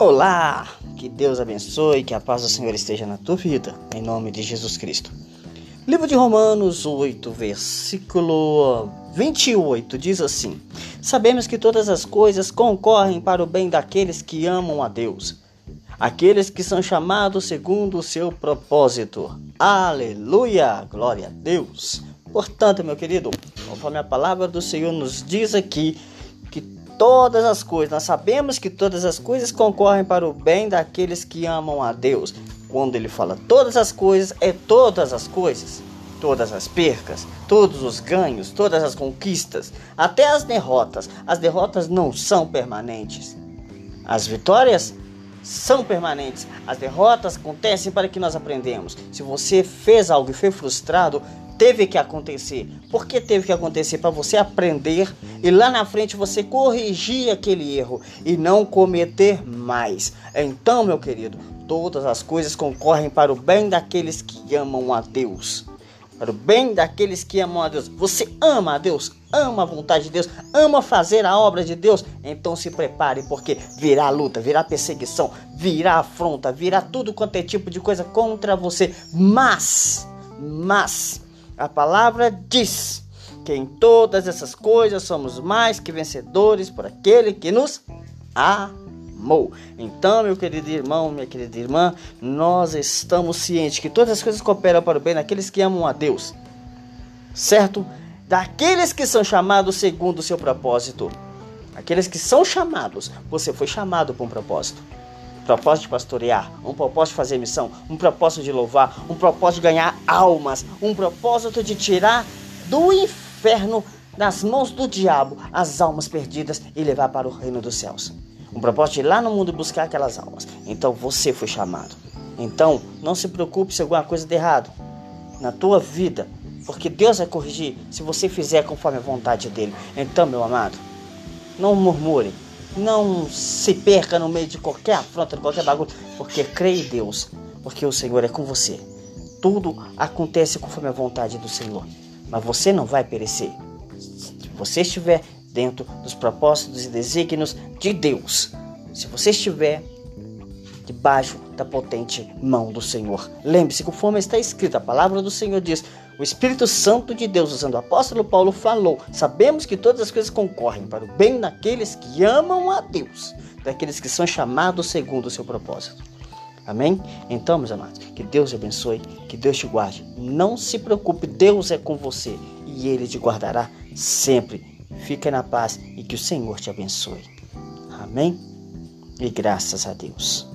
Olá! Que Deus abençoe, que a paz do Senhor esteja na tua vida, em nome de Jesus Cristo. Livro de Romanos 8, versículo 28 diz assim: Sabemos que todas as coisas concorrem para o bem daqueles que amam a Deus, aqueles que são chamados segundo o seu propósito. Aleluia! Glória a Deus! Portanto, meu querido, conforme a palavra do Senhor nos diz aqui, todas as coisas. Nós sabemos que todas as coisas concorrem para o bem daqueles que amam a Deus. Quando ele fala todas as coisas, é todas as coisas. Todas as percas, todos os ganhos, todas as conquistas, até as derrotas. As derrotas não são permanentes. As vitórias são permanentes. As derrotas acontecem para que nós aprendemos. Se você fez algo e foi frustrado, teve que acontecer. Por que teve que acontecer? Para você aprender e lá na frente você corrigir aquele erro e não cometer mais. Então, meu querido, todas as coisas concorrem para o bem daqueles que amam a Deus. Para o bem daqueles que amam a Deus. Você ama a Deus, ama a vontade de Deus, ama fazer a obra de Deus. Então se prepare, porque virá luta, virá perseguição, virá afronta, virá tudo quanto é tipo de coisa contra você. Mas, mas, a palavra diz que em todas essas coisas somos mais que vencedores por aquele que nos amou. Então, meu querido irmão, minha querida irmã, nós estamos cientes que todas as coisas cooperam para o bem daqueles que amam a Deus, certo? Daqueles que são chamados segundo o seu propósito. Aqueles que são chamados, você foi chamado para um propósito propósito de pastorear, um propósito de fazer missão, um propósito de louvar, um propósito de ganhar almas, um propósito de tirar do inferno das mãos do diabo as almas perdidas e levar para o reino dos céus. Um propósito de ir lá no mundo buscar aquelas almas. Então você foi chamado. Então não se preocupe se alguma coisa der errado na tua vida, porque Deus vai corrigir se você fizer conforme a vontade dele. Então, meu amado, não murmure, não se perca no meio de qualquer afronta, de qualquer bagulho, porque crê em Deus, porque o Senhor é com você. Tudo acontece conforme a vontade do Senhor, mas você não vai perecer. Se você estiver dentro dos propósitos e desígnios de Deus, se você estiver debaixo da potente mão do Senhor. Lembre-se, conforme está escrito, a palavra do Senhor diz: o Espírito Santo de Deus, usando o apóstolo Paulo, falou: Sabemos que todas as coisas concorrem para o bem daqueles que amam a Deus, daqueles que são chamados segundo o seu propósito. Amém? Então, meus amados, que Deus te abençoe, que Deus te guarde. Não se preocupe, Deus é com você e Ele te guardará sempre. Fique na paz e que o Senhor te abençoe. Amém? E graças a Deus.